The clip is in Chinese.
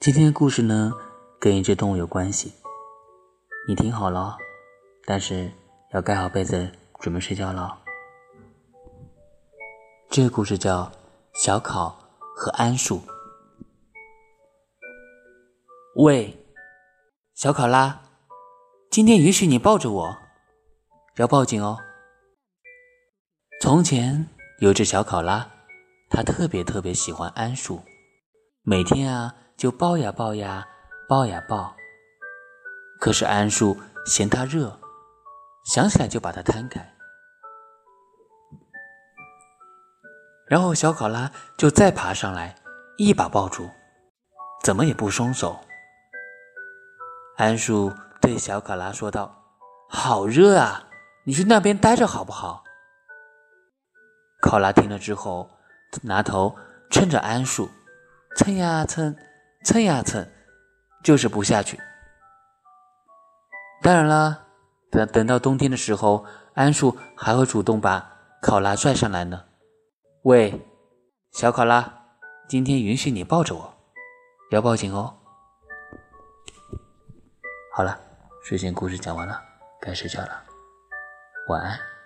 今天的故事呢，跟一只动物有关系。你听好了，但是要盖好被子，准备睡觉了。这个故事叫《小考和桉树》。喂，小考拉，今天允许你抱着我，要报警哦。从前有只小考拉，它特别特别喜欢桉树，每天啊就抱呀抱呀，抱呀抱。可是桉树嫌它热，想起来就把它摊开。然后小考拉就再爬上来，一把抱住，怎么也不松手。桉树对小考拉说道：“好热啊，你去那边待着好不好？”考拉听了之后，拿头蹭着桉树，蹭呀蹭，蹭呀蹭，就是不下去。当然了，等等到冬天的时候，桉树还会主动把考拉拽上来呢。喂，小考拉，今天允许你抱着我，要报警哦。好了，睡前故事讲完了，该睡觉了，晚安。